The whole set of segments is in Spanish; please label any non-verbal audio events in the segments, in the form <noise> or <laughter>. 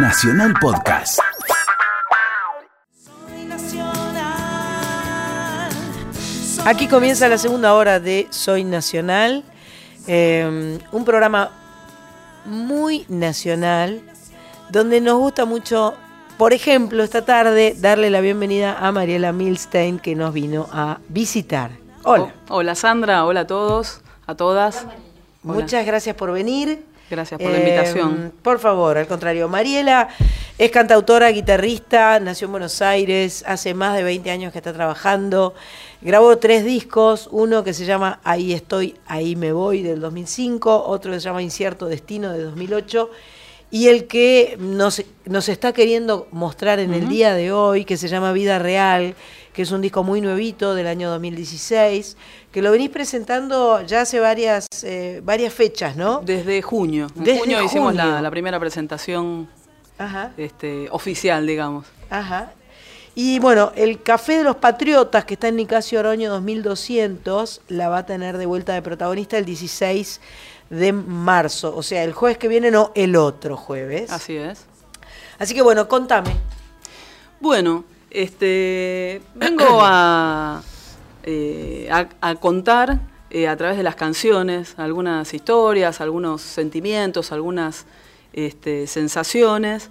Nacional Podcast. Aquí comienza la segunda hora de Soy Nacional, eh, un programa muy nacional, donde nos gusta mucho, por ejemplo, esta tarde darle la bienvenida a Mariela Milstein que nos vino a visitar. Hola. Oh, hola Sandra, hola a todos, a todas. Hola. Muchas gracias por venir. Gracias por la invitación. Eh, por favor, al contrario. Mariela es cantautora, guitarrista, nació en Buenos Aires, hace más de 20 años que está trabajando. Grabó tres discos, uno que se llama Ahí estoy, ahí me voy del 2005, otro que se llama Incierto Destino de 2008 y el que nos, nos está queriendo mostrar en uh -huh. el día de hoy, que se llama Vida Real, que es un disco muy nuevito del año 2016, que lo venís presentando ya hace varias, eh, varias fechas, ¿no? Desde junio. En Desde junio, hicimos junio. la, la, primera presentación Ajá. Este, oficial, digamos. Ajá. Y bueno, el Café de los Patriotas, que está en Nicasio Oroño 2200, la va a tener de vuelta de protagonista el 16 de marzo. O sea, el jueves que viene, no el otro jueves. Así es. Así que bueno, contame. Bueno, este, vengo a, eh, contar eh, a través de las canciones algunas historias, algunos sentimientos, algunas este, sensaciones.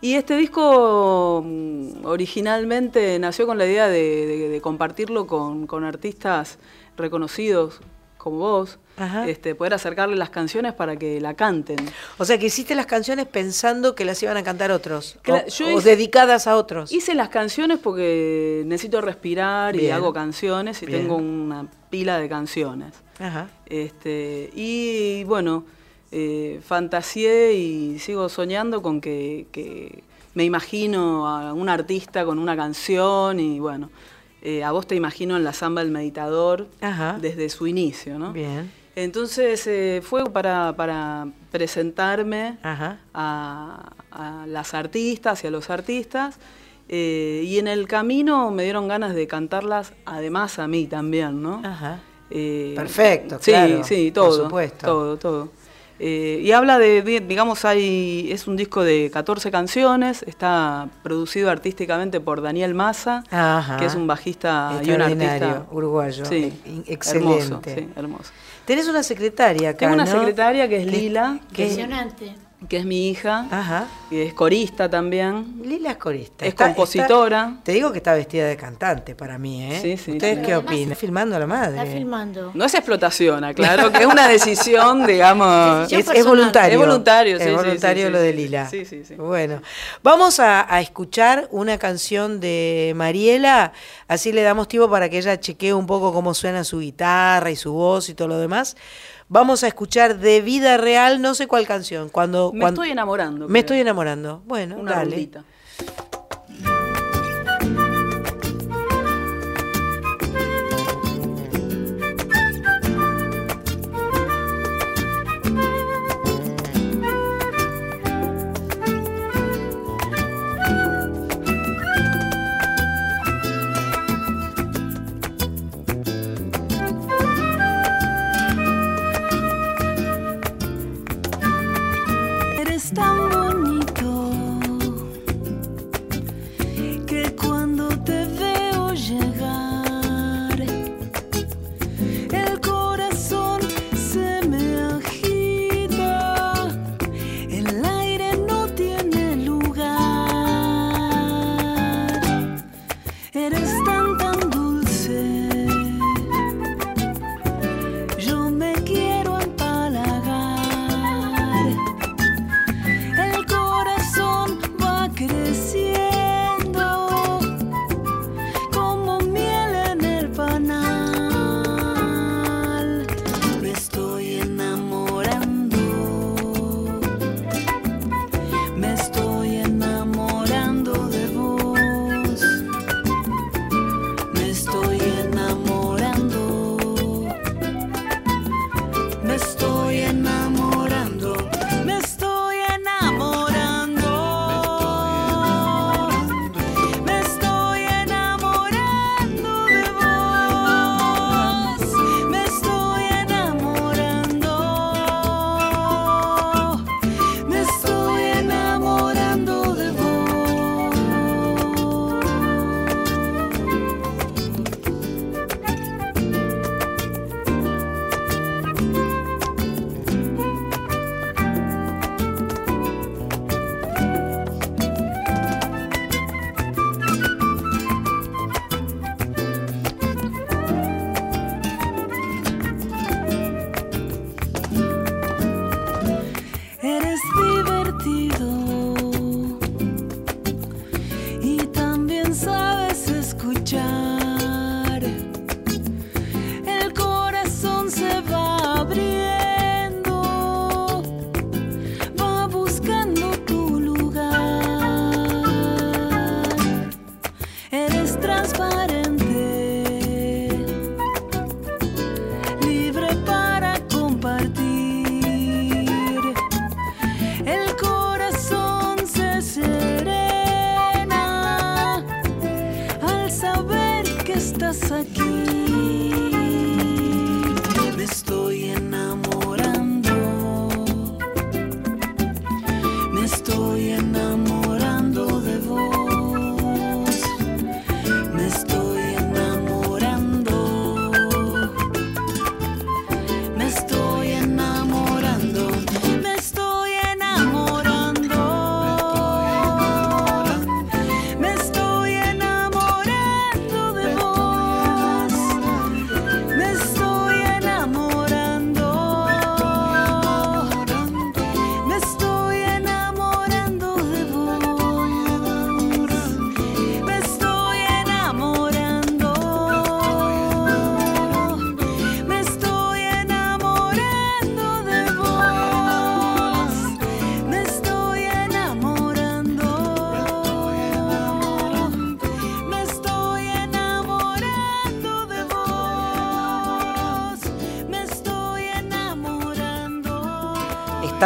Y este disco mm, originalmente nació con la idea de, compartirlo con, artistas reconocidos como vos, este, poder acercarle las canciones para que la canten. O sea, que hiciste las canciones pensando que las iban a cantar otros, o, la, yo o hice, dedicadas a otros. Hice las canciones porque necesito respirar Bien. y hago canciones y Bien. tengo una pila de canciones. Ajá. Este, y bueno, eh, fantaseé y sigo soñando con que, que, me imagino a un artista con una canción y bueno, eh, a vos te imagino en la samba del meditador Ajá. desde su inicio, ¿no? Bien. Entonces eh, fue para, para presentarme a, a, las artistas y a los artistas. Eh, y en el camino me dieron ganas de cantarlas, además a mí también, ¿no? Ajá. Eh, Perfecto, sí, claro, sí, todo, por supuesto. todo, todo. Eh, y habla de, digamos, hay, es un disco de 14 canciones, está producido artísticamente por Daniel Massa, Ajá. que es un bajista y un artista uruguayo, sí, excelente. Hermoso, sí, hermoso. Tenés una secretaria acá, Tengo una ¿no? secretaria que es Lila, que, Impresionante. Que es mi hija, Ajá. que es corista también. Lila es corista. Es compositora. está- te digo que está vestida de cantante para mí, ¿eh? Sí, sí, ¿Ustedes sí. qué opinan? filmando a la madre. Está filmando. No es explotación, aclaro, que es una decisión, <laughs> digamos. Decisión Es, voluntario. Es voluntario, sí, Es voluntario sí, lo de. Lila. Sí, sí, sí. Bueno, vamos a, a escuchar una canción de Mariela, así le damos tiempo para que ella chequee un poco cómo suena su guitarra y su voz y todo lo demás. Vamos a escuchar de vida real, no sé cuál canción. Cuando, Me cuando- estoy enamorando. Me creo. estoy enamorando. Bueno, Una dale. rondita.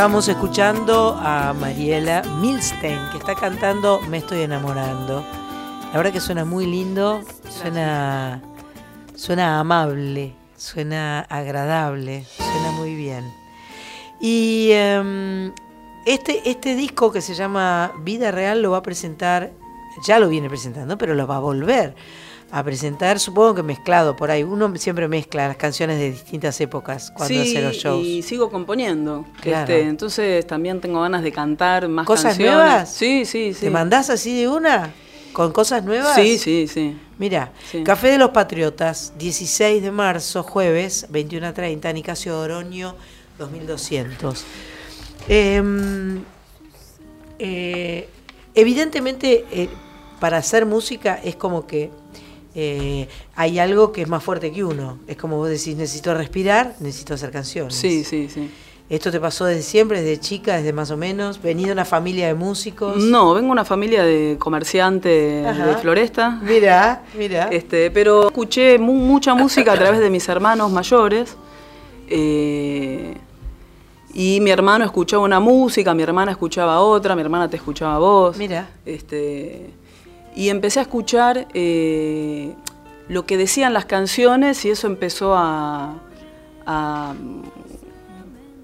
Estamos escuchando a Mariela Milstein, que está cantando Me estoy enamorando. La verdad que suena muy lindo, suena, suena amable, suena agradable, suena muy bien. Y em, este, este disco que se llama Vida Real lo va a presentar, ya lo viene presentando, pero lo va a volver a presentar, supongo que mezclado por ahí. Uno siempre mezcla las canciones de distintas épocas cuando sí, hace los shows. y sigo componiendo. Claro. Este, entonces también tengo ganas de cantar más ¿Cosas canciones. nuevas? Sí, sí, sí. ¿Te mandás así de una? ¿Con cosas nuevas? Sí, sí, sí. Mira, Sí. Café de los Patriotas, 16 de marzo, jueves, 21 a 30, Nicasio Oroño, 2200. Em, eh, evidentemente, eh, para hacer música es como que eh, hay algo que es más fuerte que uno. Es como vos decís, necesito respirar, necesito hacer canciones. Sí, sí, sí. ¿Esto te pasó desde siempre, desde chica, desde más o menos? ¿Venido de una familia de músicos? No, vengo de una familia de comerciantes Ajá. de Floresta. Mira, mira. Este, pero escuché mu- mucha música a través de mis hermanos mayores. eh, y mi hermano escuchaba una música, mi hermana escuchaba otra, mi hermana te escuchaba a vos. Mira. Este, y empecé a escuchar eh, lo que decían las canciones y eso empezó a, a,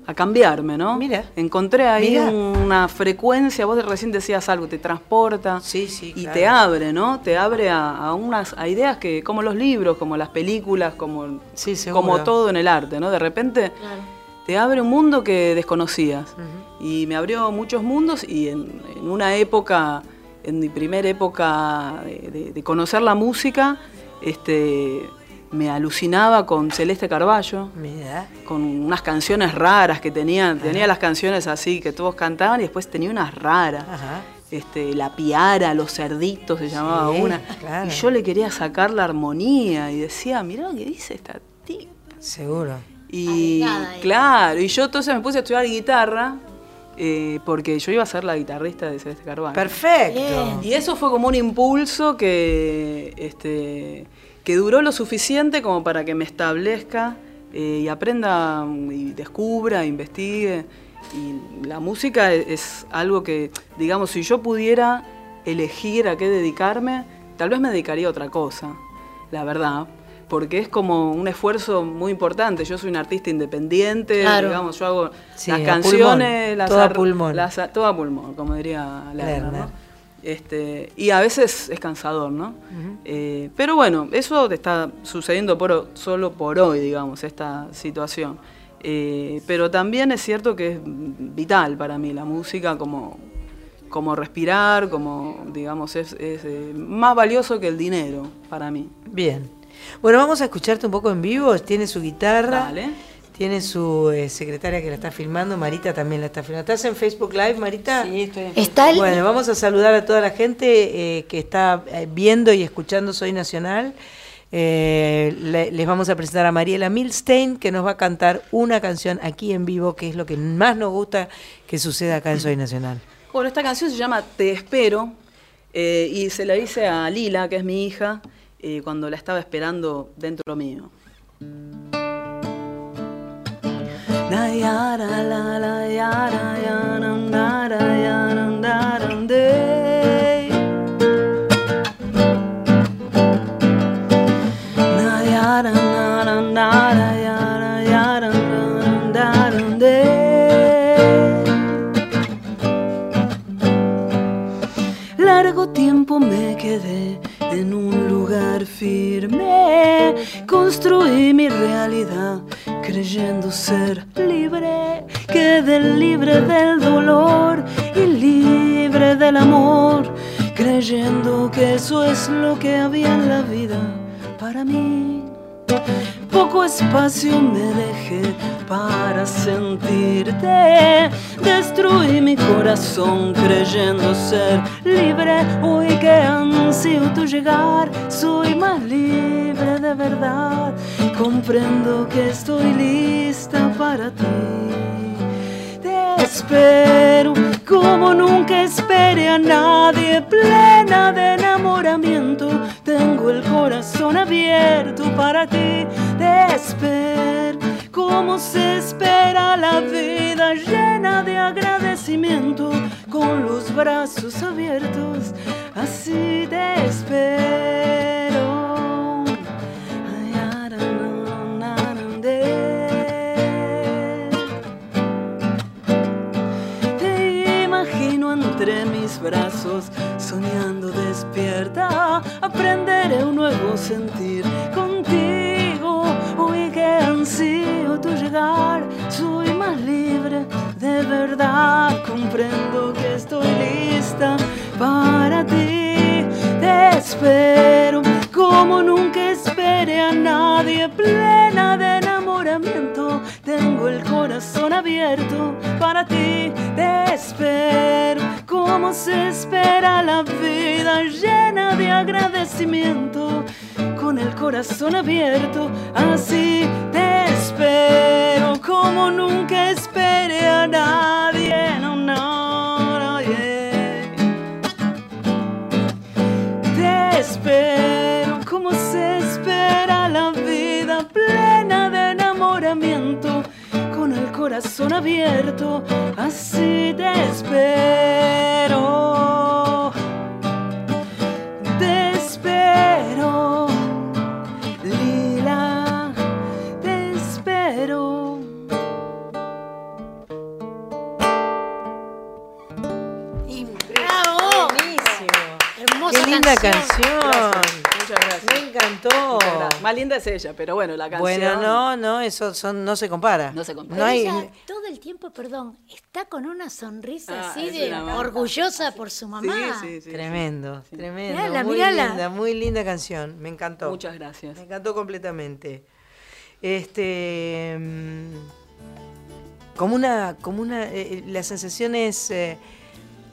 a cambiarme, ¿no? Mira. Encontré ahí Mira. una frecuencia, vos de recién decías algo, te transporta Sí, sí, y claro. te abre, ¿no? Te abre a, a unas a ideas que, como los libros, como las películas, como, Sí, como todo en el arte, ¿no? De repente te abre un mundo que desconocías. Y me abrió muchos mundos y en, en una época, en mi primera época de, de- de conocer la música, este, me alucinaba con Celeste Carballo, Mira. con unas canciones raras que tenía. Tenía las canciones así que todos cantaban y después tenía unas raras. Ajá. Este, la piara, los cerditos se llamaba Sí, una. claro. Y yo le quería sacar la armonía y decía, mirá lo que dice esta tía. Seguro. Y claro, y yo entonces me puse a estudiar guitarra eh, porque yo iba a ser la guitarrista de Celeste Carvalho. Perfecto. Bien. Y eso fue como un impulso que, este, que duró lo suficiente como para que me establezca eh, y aprenda mm, y descubra, investigue. Y la música es, es algo que, digamos, si yo pudiera elegir a qué dedicarme, tal vez me dedicaría a otra cosa, la verdad. Porque es como un esfuerzo muy importante. Yo soy un artista independiente, Claro. digamos, yo hago Sí, las canciones, pulmón, las todo a ar- pulmón. las a- todo a pulmón, como diría Lerner. ¿no? Este, y a veces es cansador, ¿no? Eh, pero bueno, eso está sucediendo por, solo por hoy, digamos, esta situación. Eh, pero también es cierto que es vital para mí la música como, como respirar, como, digamos, es, es, eh, más valioso que el dinero para mí. Bien. Bueno, vamos a escucharte un poco en vivo. Tiene su guitarra. Dale. tiene su eh, secretaria que la está filmando, Marita también la está filmando. ¿Estás en Facebook Live, Marita? Sí, estoy en Está el, Bueno, vamos a saludar a toda la gente eh, que está eh, viendo y escuchando Soy Nacional. Eh, le- les vamos a presentar a Mariela Milstein, que nos va a cantar una canción aquí en vivo, que es lo que más nos gusta que suceda acá en Soy Nacional. Bueno, esta canción se llama Te espero eh, y se la hice a Lila, que es mi hija, eh, cuando la estaba esperando dentro mío. Largo tiempo me quedé en un lugar firme, construí mi realidad creyendo ser libre, quedé libre del dolor y libre del amor, creyendo que eso es lo que había en la vida para mí. Poco espacio me dejé para sentirte. Destruí mi corazón creyendo ser libre. Hoy que ansío tu llegar, soy más libre de verdad. Comprendo que estoy lista para ti. Espero como nunca esperé a nadie, plena de enamoramiento. Tengo el corazón abierto para ti. Te espero como se espera la vida llena de agradecimiento, con los brazos abiertos. Así te espero. Soñando despierta. Aprenderé un nuevo sentir contigo. Hoy que ansío tu llegar, soy más libre de verdad. Comprendo que estoy lista para ti. Te espero como nunca esperé a nadie, plena de Tengo el corazón abierto para ti. Te espero como se espera la vida llena de agradecimiento. Con el corazón abierto, así te espero como nunca esperé a nadie. Corazón abierto, así te espero. Te espero, Lila, te espero. ¡Bravo! Buenísimo. Hermosa Qué linda canción. canción. Encantó. Más linda es ella, pero bueno, la canción. Bueno, no, no, eso son, no se compara. No se compara. No hay, Ella todo el tiempo, perdón, está con una sonrisa Ah, así de orgullosa por su mamá. Sí, sí, sí. Tremendo, tremendo. Mírala, muy mírala. linda, muy linda canción. Me encantó. Muchas gracias. Me encantó completamente. Este. mm, Como una. Como una eh, la sensación es. eh,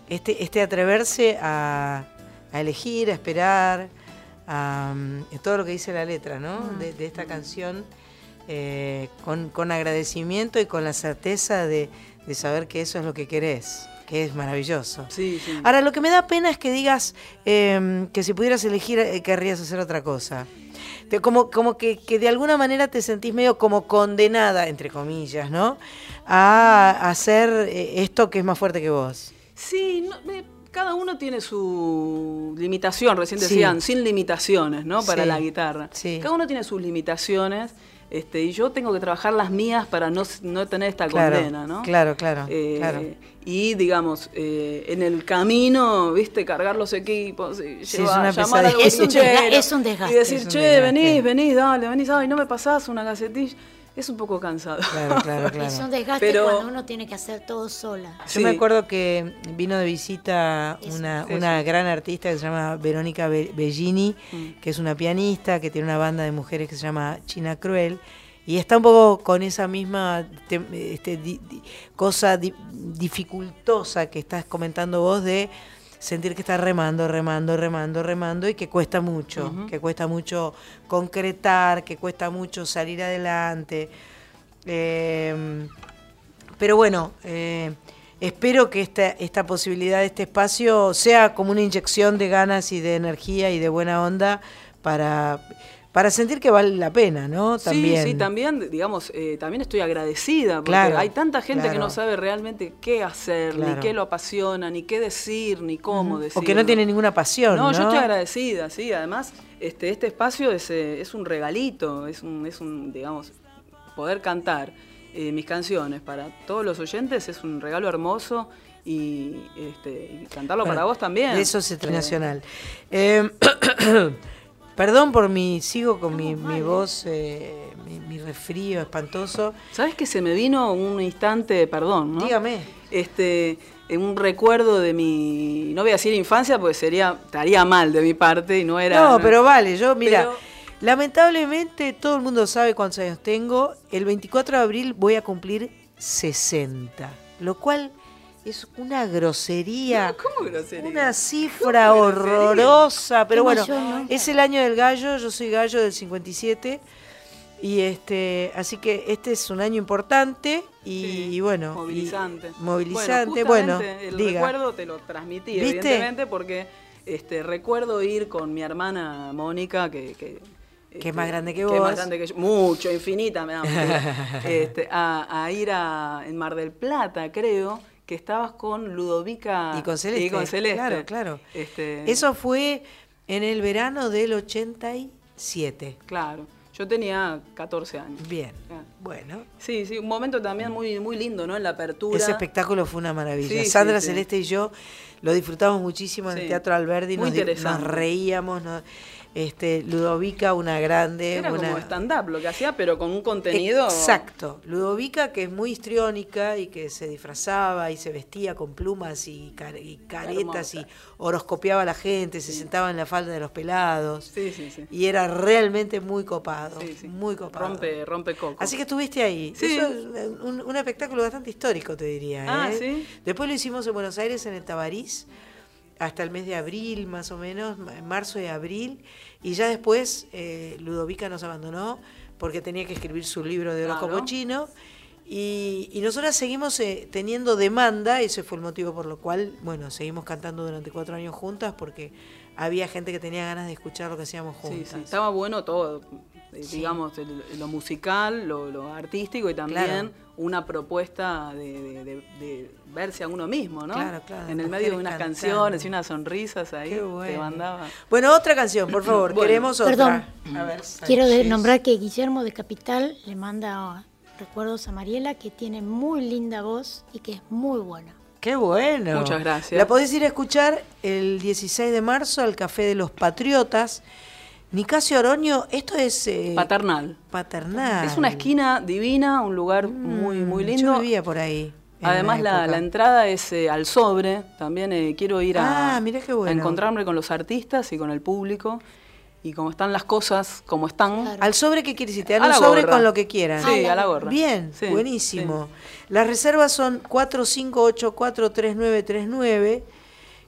este, este atreverse a, a elegir, a esperar, mm, todo lo que dice la letra, ¿no? De, de esta canción. eh, con, con agradecimiento y con la certeza de, de saber que eso es lo que querés, que es maravilloso. Sí, sí. Ahora, lo que me da pena es que digas eh, que si pudieras elegir eh, querrías hacer otra cosa. Te- como como que, que de alguna manera te sentís medio como condenada, entre comillas, ¿no? A hacer eh, esto que es más fuerte que vos. Sí, no, eh, cada uno tiene su limitación, recién Sí. decían, sin limitaciones, ¿no? Para Sí. la guitarra. Sí. Cada uno tiene sus limitaciones, este, y yo tengo que trabajar las mías para no, no tener esta Claro, condena, ¿no? claro, claro, Eh, claro. Y digamos, eh, en el camino, viste, cargar los equipos, y Sí, llevar- es llamar pesadilla. Es un es un desgaste. Y decir, che, desgaste. venís, venís, dale, venís, ay, no me pasás una gacetilla. Es un poco cansado. Claro, claro, <laughs> claro. Es un desgaste Pero- cuando uno tiene que hacer todo sola. Yo me acuerdo que vino de visita una, una gran artista que se llama Verónica Be- Bellini, Mm. que es una pianista, que tiene una banda de mujeres que se llama China Cruel. y está un poco con esa misma te- este, di- di- cosa di- dificultosa que estás comentando vos de sentir que estás remando, remando, remando, remando y que cuesta mucho, que cuesta mucho concretar, que cuesta mucho salir adelante. Eh, pero bueno, eh, espero que esta, esta posibilidad de este espacio sea como una inyección de ganas y de energía y de buena onda para, para sentir que vale la pena, ¿no? También. Sí, sí, también, digamos, eh, también estoy agradecida porque Claro, hay tanta gente que no sabe realmente qué hacer, Claro. ni qué lo apasiona, ni qué decir, ni cómo decir. O que no tiene ninguna pasión, ¿no? No, yo estoy agradecida, sí. Además, este, este espacio es, eh, es un regalito, es un, es un, digamos, poder cantar eh, mis canciones para todos los oyentes es un regalo hermoso y, este, y cantarlo Bueno, para vos también. De eso es internacional. Eh, <clears throat> perdón por mi, sigo con mi, mi voz, eh, mi, mi resfrío espantoso. ¿Sabes que se me vino un instante, perdón, ¿no? Dígame. Este, en un recuerdo de mi, no voy a decir infancia, porque sería, estaría mal de mi parte y no era. No, pero vale, yo, mira, Pero- lamentablemente todo el mundo sabe cuántos años tengo. El 24 de abril voy a cumplir 60, lo cual es una grosería. ¿Cómo grosería? Una cifra horrorosa, pero bueno, es el año del gallo, yo soy gallo del 57 y este, así que este es un año importante y, Sí, bueno, y- movilizante. movilizante, Bueno, bueno, el diga. recuerdo te lo transmití, ¿Viste? evidentemente, porque este, recuerdo ir con mi hermana Mónica, que, que, este, es más grande que es vos. más grande que yo, mucho, infinita, me da <laughs> este, a, a ir a, en Mar del Plata, creo, que estabas con Ludovica y con Celeste. Y con Celeste. Claro, claro. Este, Eso fue en el verano del 87. Claro, yo tenía 14 años. Bien. Bueno, Sí, sí, un momento también muy, muy lindo, ¿no? En la apertura. ese espectáculo fue una maravilla. Sí, Sandra sí. Celeste y yo lo disfrutamos muchísimo en el. Teatro Alberdi, Muy nos, di- nos interesante. reíamos, nos- este, Ludovica, una grande. Era una, como stand-up lo que hacía, pero con un contenido. Exacto. Ludovica, que es muy histriónica y que se disfrazaba y se vestía con plumas y, car- y caretas y horoscopiaba a la gente, se sentaba en la falda de los pelados. Sí, sí, sí. Y era realmente muy copado. Sí, sí. Muy copado. Rompe, rompe coco. Así que estuviste ahí. Sí. Eso es un, un espectáculo bastante histórico, te diría. Ah, ¿eh? ¿sí? Después lo hicimos en Buenos Aires, en el Tabarís, hasta el mes de abril, más o menos, ma- marzo y abril. Y ya después eh, Ludovica nos abandonó porque tenía que escribir su libro de horóscopo Claro. chino. Y, y nosotras seguimos eh, teniendo demanda, ese fue el motivo por lo cual, bueno, seguimos cantando durante cuatro años juntas porque había gente que tenía ganas de escuchar lo que hacíamos Sí, juntas. sí, estaba bueno todo, Sí. digamos, lo musical, lo, lo artístico y también Claro. una propuesta de, de- de- de verse a uno mismo, ¿no? Claro, claro, En el medio de unas cantando. canciones y unas sonrisas ahí Qué bueno. mandaba. Bueno, otra canción, por favor. Bueno. Queremos otra. Perdón. A ver, Quiero nombrar que Guillermo de Capital le manda recuerdos a Mariela, que tiene muy linda voz y que es muy buena. Qué bueno. Muchas gracias. La podés ir a escuchar el 16 de marzo al Café de los Patriotas. Nicasio Oroño, esto es eh, Paternal. paternal. Es una esquina divina, un lugar muy, muy Mm, lindo. Yo vivía por ahí. Además, la, la entrada es eh, al sobre. También eh, quiero ir a, Ah, mirá qué a bueno. encontrarme con los artistas y con el público. Y como están las cosas, como están. Claro. ¿Al sobre qué quieres decir? Te dan un sobre gorra. con lo que quieran. Sí, a la gorra. Bien, Sí, buenísimo. Las reservas son 45843939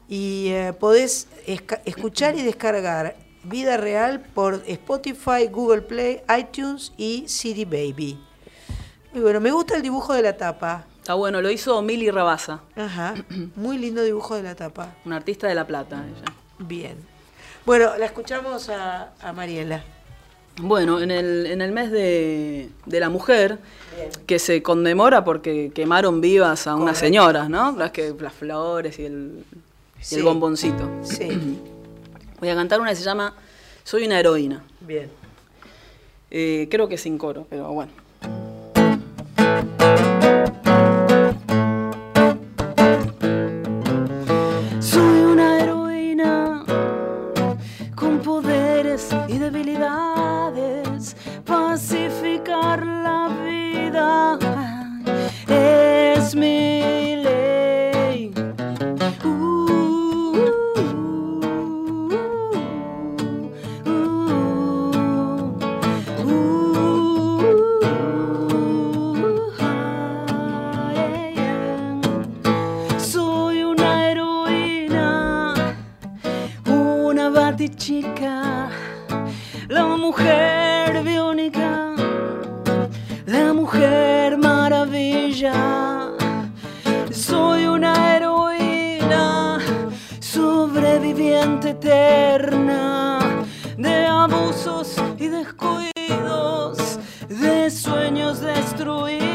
y eh, podés esca- escuchar y descargar Vida Real por Spotify, Google Play, iTunes y CD Baby. Y bueno, me gusta el dibujo de la tapa. Está bueno, lo hizo Mili Rabasa, Ajá, <clears throat> muy lindo dibujo de la tapa. una artista de La Plata. Ella. Bien. Bueno, la escuchamos a, a Mariela. Bueno, en el, en el mes de, de la mujer, que se conmemora porque quemaron vivas a unas Correcto. señoras, ¿no? Las, que, las flores y el, y el bomboncito. Sí, <clears throat> Voy a cantar una que se llama Soy una heroína. bien. Eh, creo que sin coro, pero bueno. Eterna de abusos y descuidos, de sueños destruidos.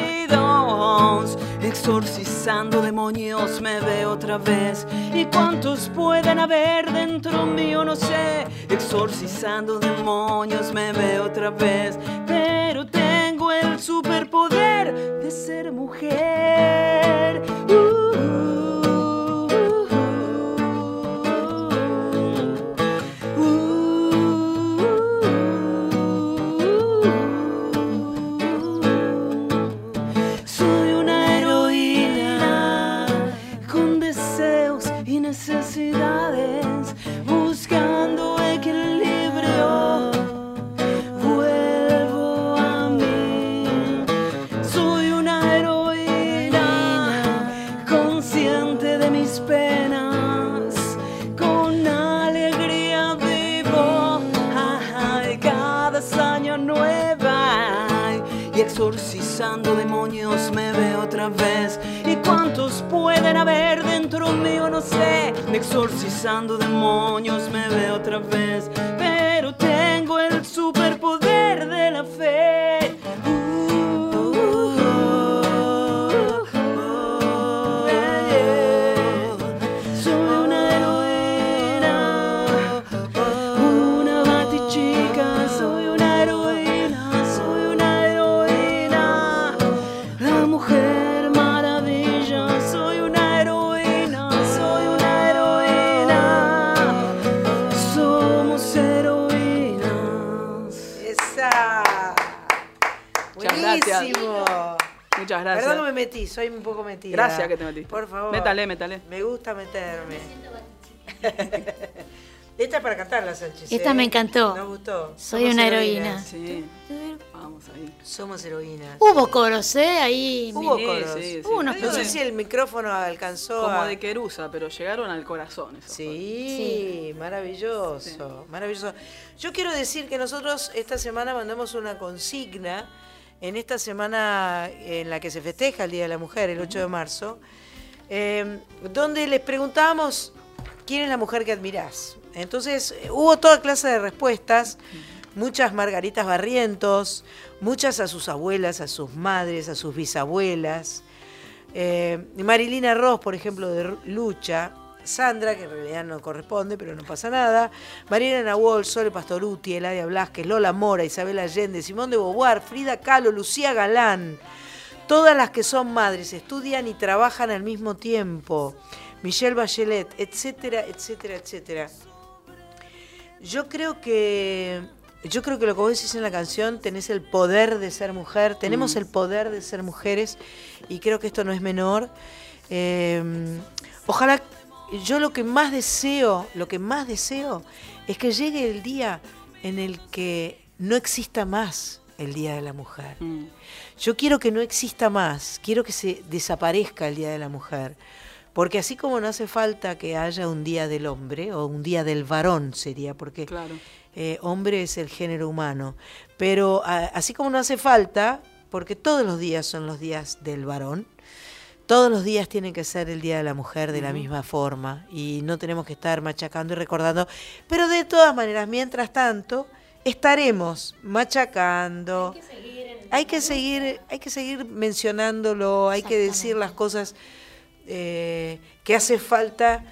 Exorcizando demonios me veo otra vez. ¿Y cuántos pueden haber dentro mío? No sé. Exorcizando demonios me veo otra vez. Pero tengo el superpoder de ser mujer. Demonios me veo otra vez. ¿Y cuántos pueden haber dentro mío? No sé. Exorcizando demonios me veo otra vez. Soy un poco metida. Gracias que te metiste. Por favor. Métale, métale. Me gusta meterme. Esta es para cantarla, Sánchez. Esta me encantó. Nos gustó. Soy Somos una heroína. Sí. Vamos ahí. Somos heroínas. Hubo coros, ¿eh? Ahí. Hubo Sí, coros. sí, sí. Hubo unos No sé si el micrófono alcanzó Como a... de Querusa, pero llegaron al corazón. esos Sí, maravilloso, maravilloso. Yo quiero decir que nosotros esta semana mandamos una consigna en esta semana en la que se festeja el Día de la Mujer, el 8 de marzo, eh, donde les preguntamos quién es la mujer que admirás. Entonces hubo toda clase de respuestas, muchas Margaritas Barrientos, muchas a sus abuelas, a sus madres, a sus bisabuelas. Eh, Marilina Ross, por ejemplo, de Lucha. Sandra, que en realidad no corresponde, pero no pasa nada. Mariana Nahuel, Sole Pastoruti, Eladia Blasquez, Lola Mora, Isabel Allende, Simón de Beauvoir, Frida Kahlo, Lucía Galán. Todas las que son madres, estudian y trabajan al mismo tiempo. Michelle Bachelet, etcétera, etcétera, etcétera. Yo creo que yo creo que lo que vos decís en la canción, tenés el poder de ser mujer, tenemos el poder de ser mujeres y creo que esto no es menor. Eh, ojalá, yo lo que más deseo, lo que más deseo es que llegue el día en el que no exista más el Día de la Mujer. Mm. Yo quiero que no exista más, quiero que se desaparezca el Día de la Mujer. Porque así como no hace falta que haya un día del hombre, o un día del varón sería, porque Claro. eh, hombre es el género humano, pero a- así como no hace falta, porque todos los días son los días del varón, todos los días tienen que ser el Día de la Mujer de la misma forma y no tenemos que estar machacando y recordando, pero de todas maneras, mientras tanto, estaremos machacando. Hay que seguir, hay que seguir mencionándolo, hay que decir las cosas eh, que hace falta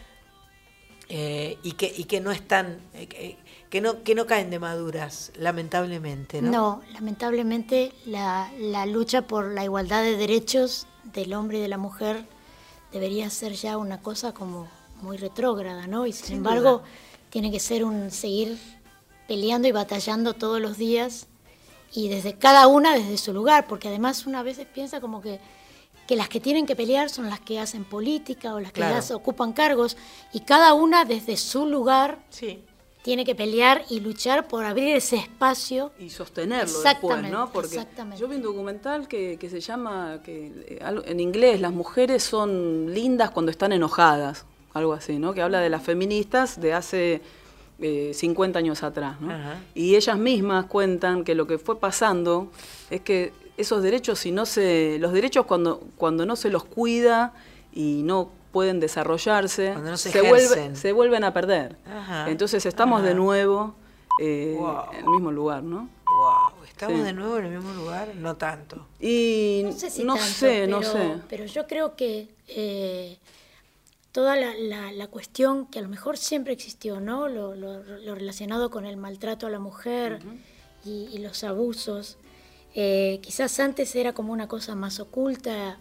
eh, y, que, y que no están, eh, que, no, que no caen de maduras, lamentablemente, ¿no? No, lamentablemente la, la lucha por la igualdad de derechos del hombre y de la mujer debería ser ya una cosa como muy retrógrada, ¿no? Y sin, Sin embargo, duda. tiene que ser un seguir peleando y batallando todos los días y desde cada una desde su lugar, porque además una veces piensa como que, que las que tienen que pelear son las que hacen política o las que Claro. se ocupan cargos y cada una desde su lugar Sí. tiene que pelear y luchar por abrir ese espacio y sostenerlo después, Exactamente, ¿no? Porque exactamente. yo vi un documental que, que se llama, que eh, en inglés, las mujeres son lindas cuando están enojadas, algo así, ¿no? Que habla de las feministas de hace eh, 50 años atrás. ¿no? Ajá. Y ellas mismas cuentan que lo que fue pasando es que esos derechos, si no se, los derechos cuando, cuando no se los cuida y no pueden desarrollarse, Cuando no se vuelve- se vuelven a perder. Ajá. Entonces estamos de nuevo eh, Wow. en el mismo lugar, ¿no? Wow, ¿estamos Sí. de nuevo en el mismo lugar? No tanto. Y No sé si no tanto, sé, no pero, sé. pero yo creo que eh, toda la, la- la cuestión que a lo mejor siempre existió, ¿no? Lo, lo- lo relacionado con el maltrato a la mujer y, y los abusos. Eh, quizás antes era como una cosa más oculta,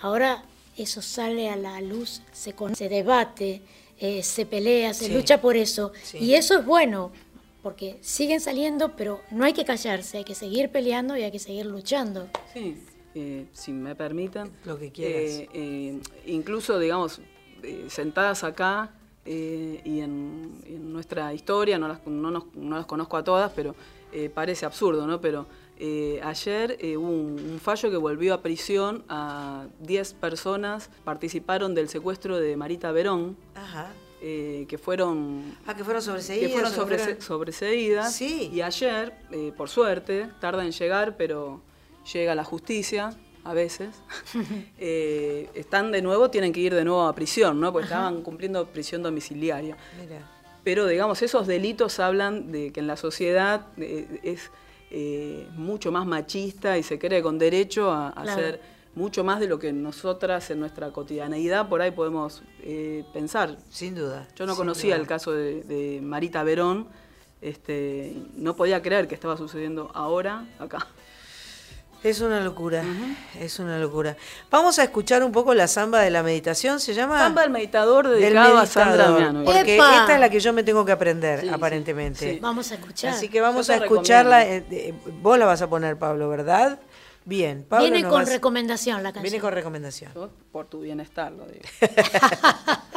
ahora eso sale a la luz, se, con- se debate, eh, se pelea, se Sí. lucha por eso. Sí. Y eso es bueno, porque siguen saliendo, pero no hay que callarse, hay que seguir peleando y hay que seguir luchando. Sí, eh, si me permiten. Lo que quieras. Eh, eh, incluso, digamos, eh, sentadas acá eh, y en, en nuestra historia, no las, no, nos- no las conozco a todas, pero eh, parece absurdo, ¿no? Pero eh, ayer eh, hubo un, un fallo que volvió a prisión a 10 personas, participaron del secuestro de Marita Verón, Ajá. eh, que fueron Ah, que fueron sobreseídas. que fueron sobre- sobreseídas. Sí. Y ayer, por suerte, tarda en llegar, pero llega la justicia a veces. <laughs> están de nuevo, tienen que ir de nuevo a prisión, ¿no? Porque estaban cumpliendo prisión domiciliaria. Mira. Pero, digamos, esos delitos hablan de que en la sociedad es eh, mucho más machista y se cree con derecho a, a Claro. hacer mucho más de lo que nosotras en nuestra cotidianeidad por ahí podemos eh, pensar. Sin duda. Yo no conocía duda. el caso de, de Marita Verón, este, no podía creer que estaba sucediendo ahora acá. Es una locura, es una locura. Vamos a escuchar un poco la samba de la meditación, ¿se llama? Samba el meditador Del dedicado a Sandra meditador. Porque ¡Epa! esta es la que yo me tengo que aprender, Sí, aparentemente. sí. Vamos a escuchar. Así que vamos a escucharla. eh, eh, vos la vas a poner, Pablo, ¿verdad? Bien. Pablo Viene con vas- recomendación la canción. Viene con recomendación. Yo, por tu bienestar, lo digo. <laughs>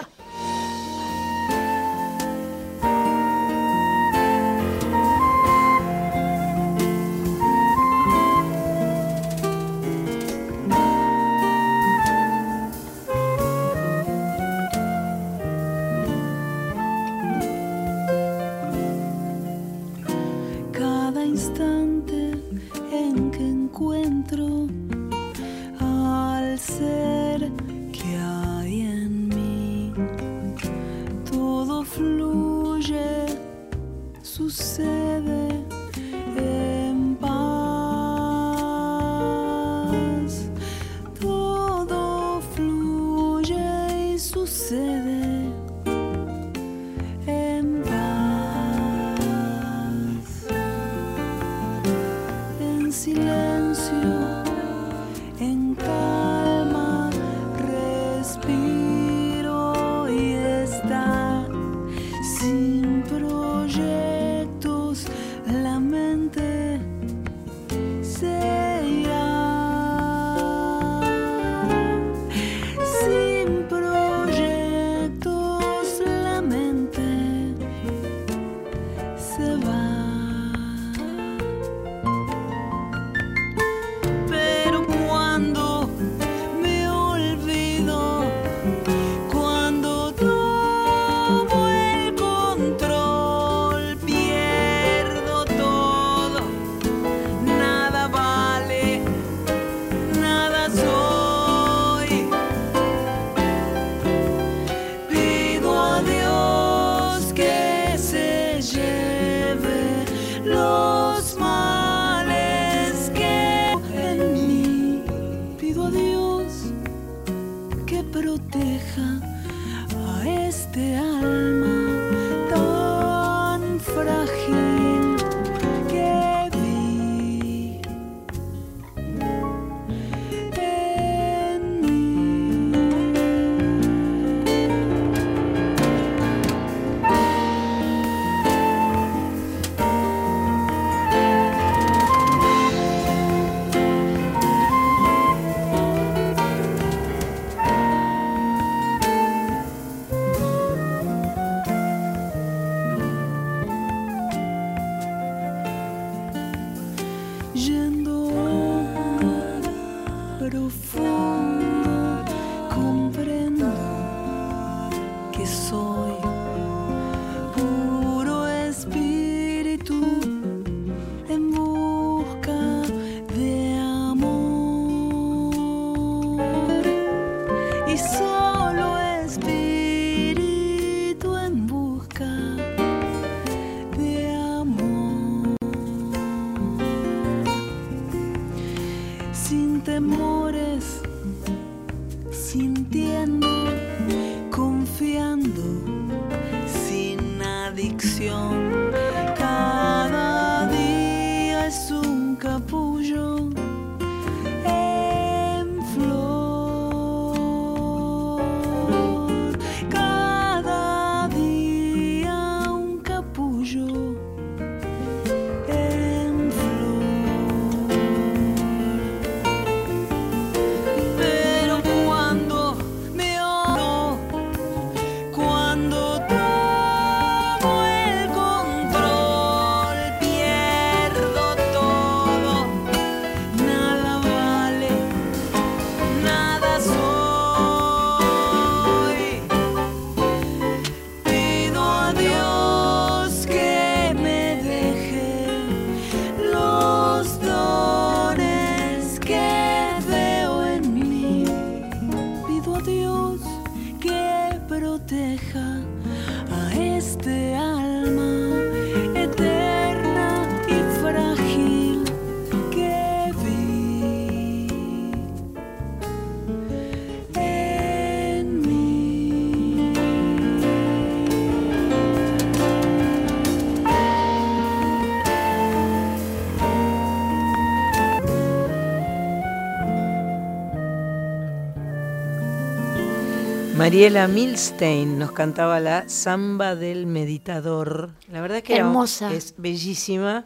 Mariela Milstein nos cantaba la Samba del Meditador. La verdad es que era- es bellísima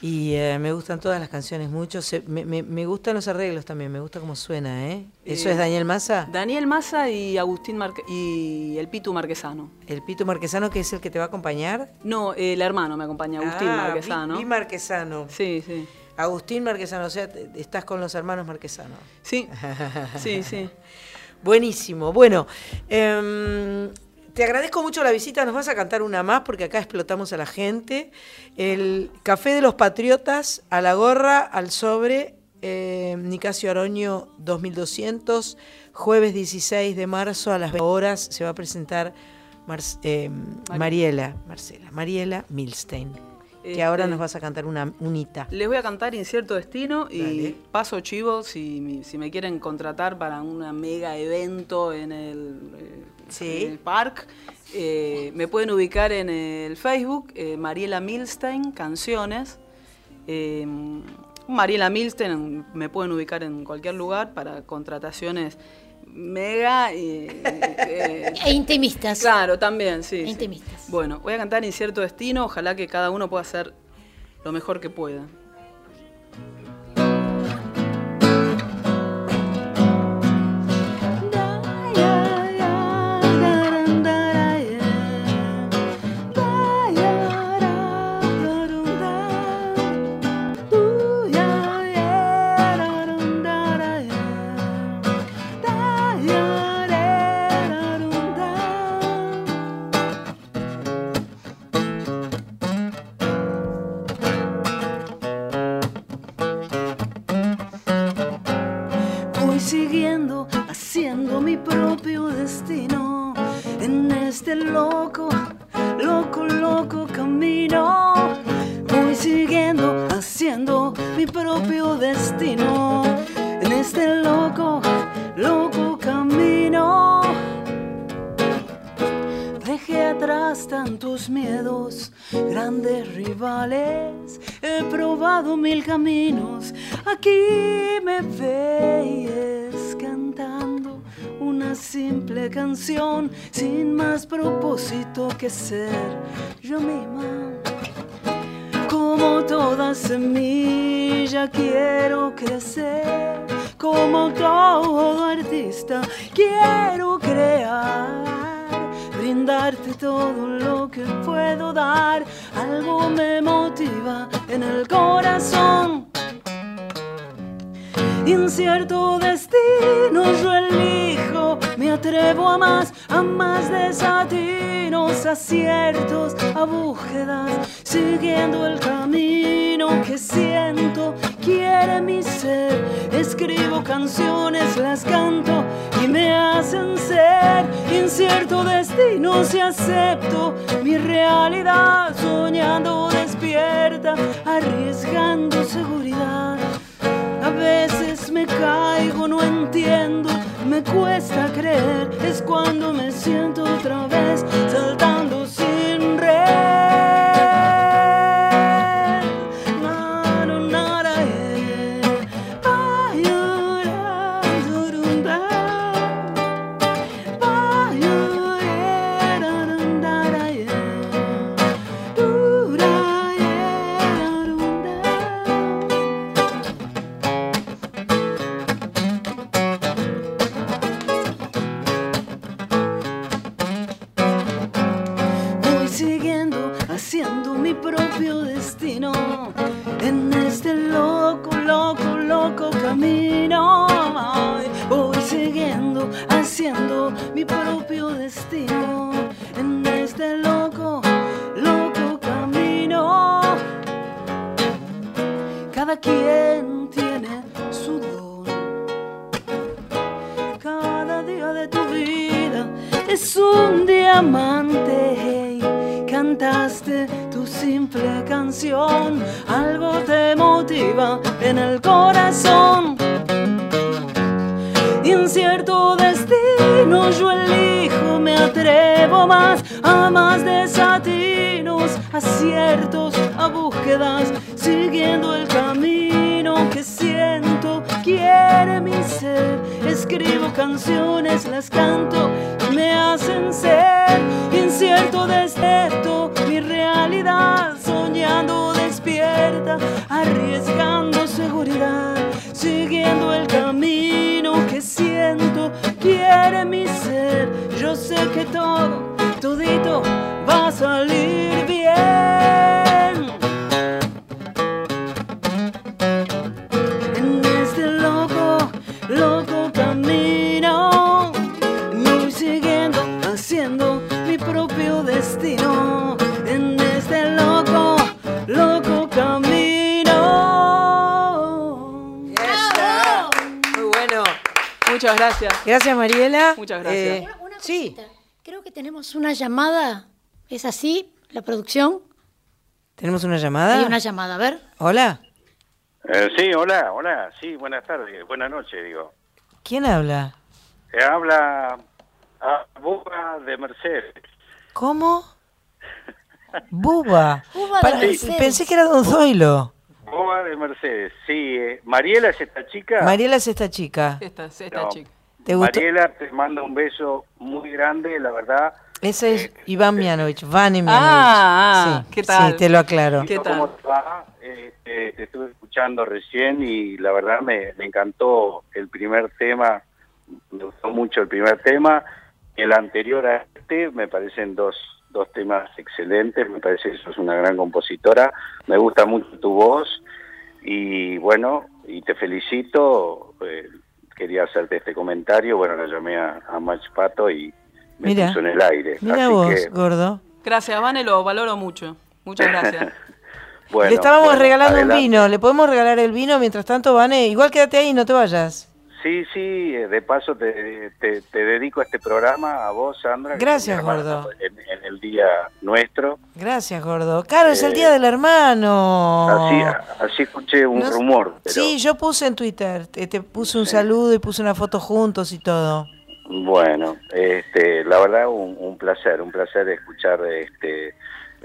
y eh, me gustan todas las canciones mucho. Se- me, me- me gustan los arreglos también, me gusta cómo suena, ¿eh? ¿Eso Eh, es Daniel Massa? Daniel Massa y Agustín Marque- y el Pitu Marquesano. ¿El Pito Marquesano que es el que te va a acompañar? No, el hermano me acompaña, Agustín Ah, Marquesano. Vi Marquesano. Sí, sí. Agustín Marquesano, o sea, estás con los hermanos Marquesano. Sí, <laughs> sí, sí. Buenísimo. Bueno, em, te agradezco mucho la visita. Nos vas a cantar una más porque acá explotamos a la gente. El Café de los Patriotas, a la gorra, al sobre, eh, Nicasio Aroño 2200, jueves 16 de marzo a las 20 horas se va a presentar Mar- eh, Mariela, Marcela, Mariela Milstein. Que ahora Este- nos vas a cantar una unita. Les voy a cantar Incierto Destino y Dale. paso chivo si, me- si me quieren contratar para un mega evento en el, eh, Sí. en el park. eh, me pueden ubicar en el Facebook, eh, Mariela Milstein, Canciones. Eh, Mariela Milstein, me pueden ubicar en cualquier lugar para contrataciones mega. eh, eh, E intimistas. Claro, también, sí. sí. Intimistas. Bueno, voy a cantar Incierto Destino, ojalá que cada uno pueda hacer lo mejor que pueda. Que ser yo misma. Como toda semilla quiero crecer, como todo artista quiero crear, brindarte todo lo que puedo dar, algo me motiva en el corazón. Incierto destino yo elijo, atrevo a más, a más desatinos, aciertos, a búsquedas, siguiendo el camino que siento, quiere mi ser. Escribo canciones, las canto y me hacen ser. Incierto destino si acepto mi realidad, soñando despierta, arriesgando seguridad. A veces caigo, no entiendo, me cuesta creer. Es cuando me siento otra vez saltando propio destino en este loco, loco, loco camino. Voy siguiendo, haciendo mi propio destino en este loco, loco camino. Cada quien tiene su don. Cada día de tu vida es un diamante. Cantaste tu simple canción, algo te motiva en el corazón. Incierto destino, yo elijo, me atrevo más a más desatinos, aciertos, a búsquedas, siguiendo el camino que siento, quiere mi ser. Escribo canciones, las canto me hacen ser incierto desierto, mi realidad, soñando despierta, arriesgando seguridad, siguiendo el camino que siento, quiere mi ser. Yo sé que todo, todito va a salir bien. Gracias. Gracias, Mariela. Muchas gracias. Una- una sí. Creo que tenemos una llamada. ¿Es así? ¿La producción? ¿Tenemos una llamada? Hay una llamada, a ver. Hola. Eh, sí, hola, hola, sí, buenas tardes, buenas noches, digo. ¿Quién habla? Eh, habla a Buba de Mercedes. ¿Cómo? Buba. <laughs> Buba de Para- Mercedes. Pensé que era Don Zoilo. Buba de Mercedes, sí. eh, Mariela es esta chica. Mariela es esta chica. Esta, esta No, chica. ¿Te gustó? Mariela te manda un beso muy grande, la verdad. Ese es Iván Mianovich, Vane Mianovich. Ah, sí, ¿qué tal? Sí, te lo aclaro. ¿Qué ¿Cómo te va? Este, te estuve escuchando recién y la verdad me, me encantó el primer tema, me gustó mucho el primer tema. El anterior a este me parecen dos, dos temas excelentes, me parece que sos una gran compositora, me gusta mucho tu voz y bueno, y te felicito. Quería hacerte este comentario, bueno, la llamé a, a Mach Pato y me Mira. puso en el aire. Mira Así vos, que, gordo. Gracias, Vane, lo valoro mucho. Muchas gracias. <laughs> bueno, Le estábamos bueno, regalando adelante. un vino. ¿Le podemos regalar el vino? Mientras tanto, Vane, igual quédate ahí, no te vayas. Sí, sí, eh, de paso te, te, te dedico este programa a vos, Sandra. Gracias, gordo. En, en el día nuestro. Gracias, gordo. Claro, es el Eh, día del hermano. Así, así escuché un No- rumor. Pero, Sí, yo puse en Twitter, te, te puse un saludo y puse una foto juntos y todo. Bueno, este, la verdad un, un placer, un placer escuchar este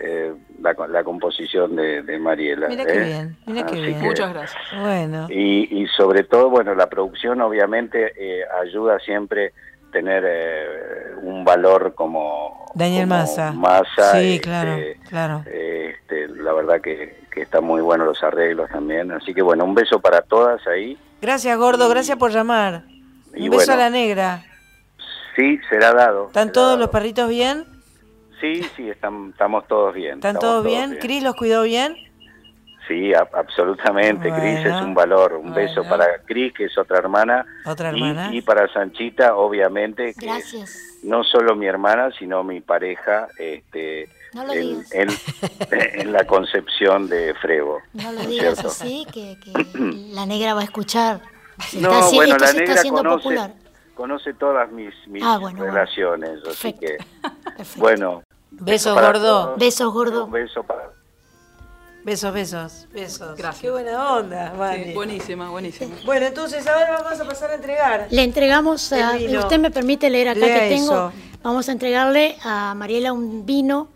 eh, la, la composición de, de Mariela. Mira qué ¿eh? bien, mira qué Así bien. que- Muchas gracias. Bueno, Y, y sobre todo, bueno, la producción obviamente eh, ayuda siempre tener eh, un valor como Daniel como Massa. Massa, Sí, este, claro, claro. este, la verdad que, que están muy buenos los arreglos también. Así que bueno, un beso para todas ahí. gracias, gordo, gracias por llamar. Y Un beso bueno. a la negra. Sí, será dado. ¿Están será todos dado. los perritos bien? Sí, sí, están, estamos todos bien. ¿Están todos bien? ¿Cris los cuidó bien? Sí, a- absolutamente. Cris Bueno, es un valor. Un beso para Cris, que es otra hermana. Otra hermana. Y, para Sanchita, obviamente, que es Gracias. no solo mi hermana, sino mi pareja este, No lo en, digas. en- en la concepción de Frevo. No lo ¿no es digas cierto? así, que, que <clears throat> la negra va a escuchar. Se No, está bueno, la negra conoce, popular. conoce todas mis, mis Ah, bueno, bueno. relaciones. Así Perfecto. que, <laughs> Perfecto. bueno. Besos, gordo. todos. Besos, gordo. Un beso para Besos, besos, besos. Gracias. Qué buena onda, Vane. Sí, buenísima, buenísima. <laughs> Bueno, entonces ahora vamos a pasar a entregar. Le entregamos, a, usted me permite leer acá Lea que tengo, eso. vamos a entregarle a Mariela un vino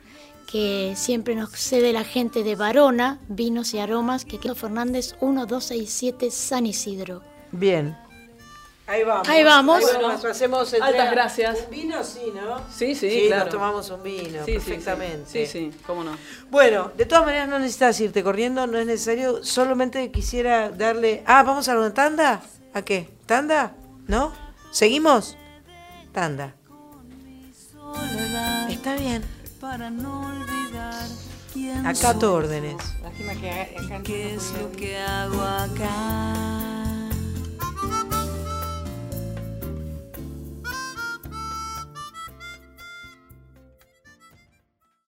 que siempre nos cede la gente de Varona, Vinos y Aromas, que quedó Fernández 1267 San Isidro. Bien. Ahí vamos. Ahí vamos. Bueno, hacemos entrega. Altas gracias. Un vino, sí, ¿no? Sí, sí, Sí, claro. nos tomamos un vino, Sí, sí, perfectamente. Sí, sí, cómo no. Bueno, de todas maneras no necesitas irte corriendo, no es necesario. Solamente quisiera darle. Ah, ¿vamos a una tanda? ¿A qué? ¿Tanda? ¿No? ¿Seguimos? Tanda. soledad Está bien. para no olvidar. Acato órdenes. Lástima que acá no ¿Qué es lo que hago acá?